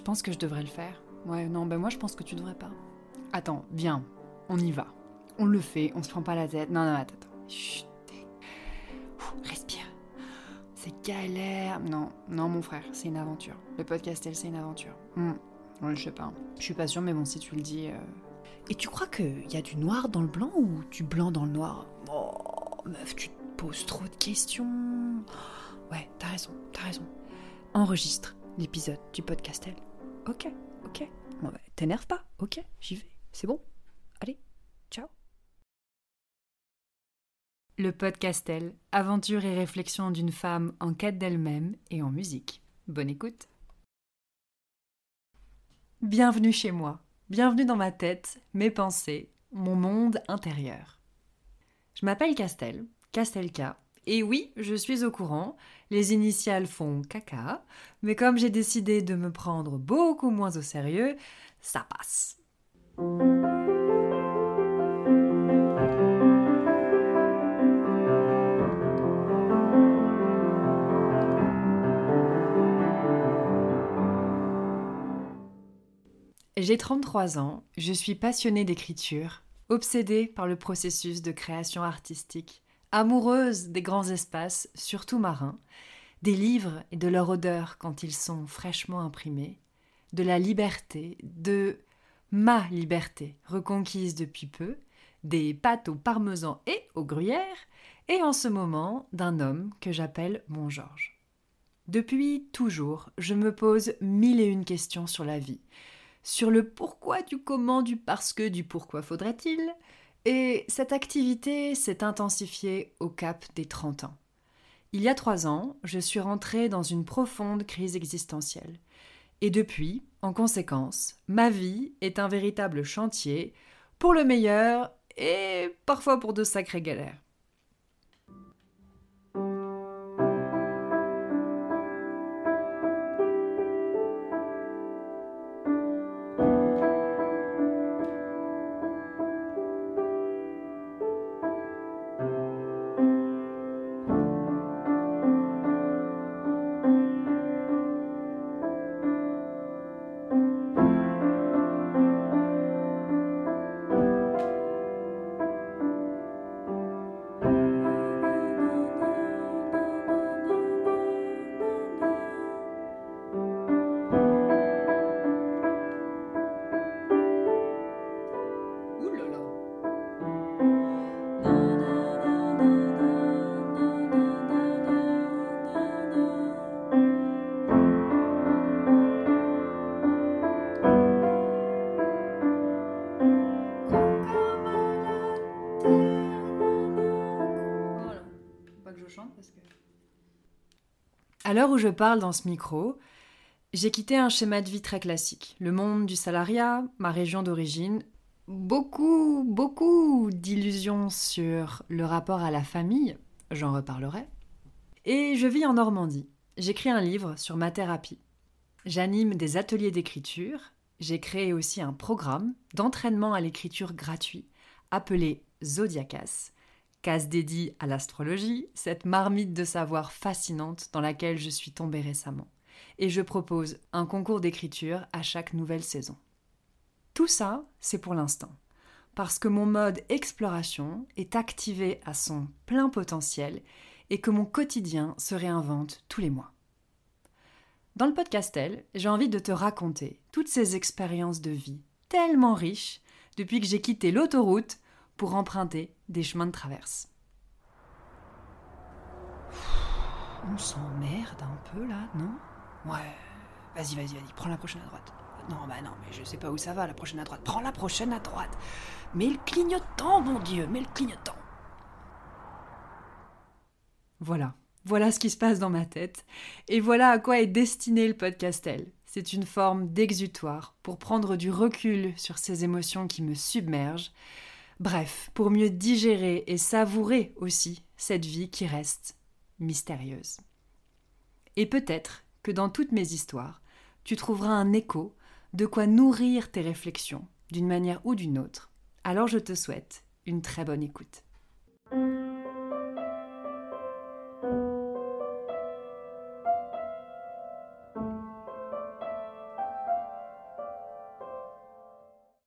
Tu penses que je devrais le faire Ouais, non, ben moi je pense que tu devrais pas. Attends, viens, on y va. On le fait, on se prend pas la tête. Non, non, attends, attends. Chut. respire. C'est galère. Non, non, mon frère, c'est une aventure. Le podcast, c'est une aventure. Hmm. Ouais, je sais pas. Je suis pas sûre, mais bon, si tu le dis. euh, Et tu crois qu'il y a du noir dans le blanc ou du blanc dans le noir? Oh, meuf, tu te poses trop de questions. Ouais, t'as raison, t'as raison. Enregistre l'épisode du podcastel. Ok, ok. Bah, t'énerve pas, ok, j'y vais. C'est bon. Allez, ciao. Le podcastel, aventure et réflexion d'une femme en quête d'elle-même et en musique. Bonne écoute. Bienvenue chez moi, bienvenue dans ma tête, mes pensées, mon monde intérieur. Je m'appelle Castel, Castelka, et oui, je suis au courant, les initiales font caca, mais comme j'ai décidé de me prendre beaucoup moins au sérieux, ça passe. J'ai 33 ans, je suis passionnée d'écriture, obsédée par le processus de création artistique, amoureuse des grands espaces, surtout marins, des livres et de leur odeur quand ils sont fraîchement imprimés, de la liberté, de ma liberté reconquise depuis peu, des pâtes au parmesan et au gruyère, et en ce moment d'un homme que j'appelle mon Georges. Depuis toujours, je me pose mille et une questions sur la vie, sur le pourquoi du comment du parce que du pourquoi faudrait-il, et cette activité s'est intensifiée au cap des 30 ans. Il y a trois ans, je suis rentrée dans une profonde crise existentielle. Et depuis, en conséquence, ma vie est un véritable chantier, pour le meilleur et parfois pour de sacrées galères. À l'heure où je parle dans ce micro, j'ai quitté un schéma de vie très classique. Le monde du salariat, ma région d'origine, beaucoup, beaucoup d'illusions sur le rapport à la famille, j'en reparlerai. Et je vis en Normandie. J'écris un livre sur ma thérapie. J'anime des ateliers d'écriture. J'ai créé aussi un programme d'entraînement à l'écriture gratuit appelé Zodiacas, case dédiée à l'astrologie, cette marmite de savoir fascinante dans laquelle je suis tombée récemment. Et je propose un concours d'écriture à chaque nouvelle saison. Tout ça, c'est pour l'instant. Parce que mon mode exploration est activé à son plein potentiel et que mon quotidien se réinvente tous les mois. Dans le podcastel, j'ai envie de te raconter toutes ces expériences de vie tellement riches depuis que j'ai quitté l'autoroute pour emprunter des chemins de traverse. On s'emmerde un peu là, non? Ouais, vas-y, vas-y, vas-y, prends la prochaine à droite. Non, bah non, mais je sais pas où ça va, la prochaine à droite. Prends la prochaine à droite. Mais le clignotant, mon Dieu, mais le clignotant. Voilà, voilà ce qui se passe dans ma tête. Et voilà à quoi est destiné le podcastel. C'est une forme d'exutoire pour prendre du recul sur ces émotions qui me submergent. Bref, pour mieux digérer et savourer aussi cette vie qui reste mystérieuse. Et peut-être que dans toutes mes histoires, tu trouveras un écho, de quoi nourrir tes réflexions, d'une manière ou d'une autre. Alors je te souhaite une très bonne écoute.